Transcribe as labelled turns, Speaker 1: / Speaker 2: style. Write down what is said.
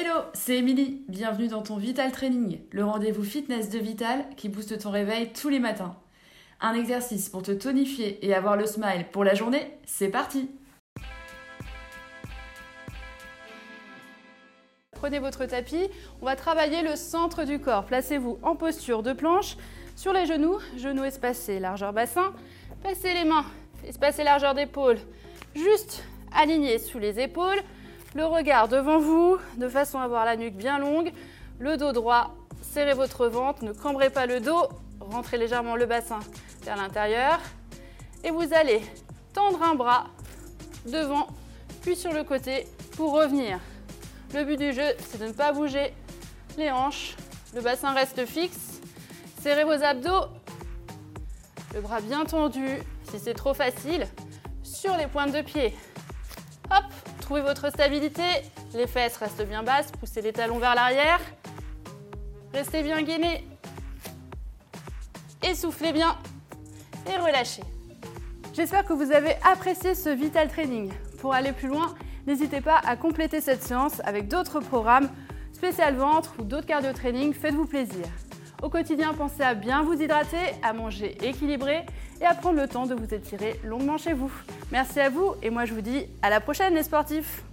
Speaker 1: Hello, c'est Émilie. Bienvenue dans ton Vital Training, le rendez-vous fitness de Vital qui booste ton réveil tous les matins. Un exercice pour te tonifier et avoir le smile pour la journée, c'est parti
Speaker 2: Prenez votre tapis, on va travailler le centre du corps. Placez-vous en posture de planche, sur les genoux, genoux espacés, largeur bassin. Passez les mains, espacez largeur d'épaule, juste aligné sous les épaules. Le regard devant vous, de façon à avoir la nuque bien longue. Le dos droit, serrez votre ventre, ne cambrez pas le dos. Rentrez légèrement le bassin vers l'intérieur. Et vous allez tendre un bras devant, puis sur le côté pour revenir. Le but du jeu, c'est de ne pas bouger les hanches. Le bassin reste fixe. Serrez vos abdos. Le bras bien tendu. Si c'est trop facile, sur les pointes de pied. Hop, trouvez votre stabilité. Les fesses restent bien basses. Poussez les talons vers l'arrière. Restez bien gainé. Essoufflez bien et relâchez. J'espère que vous avez apprécié ce Vital Training. Pour aller plus loin, n'hésitez pas à compléter cette séance avec d'autres programmes, spécial ventre ou d'autres cardio training. Faites-vous plaisir. Au quotidien, pensez à bien vous hydrater, à manger équilibré et à prendre le temps de vous étirer longuement chez vous. Merci à vous et moi je vous dis à la prochaine les sportifs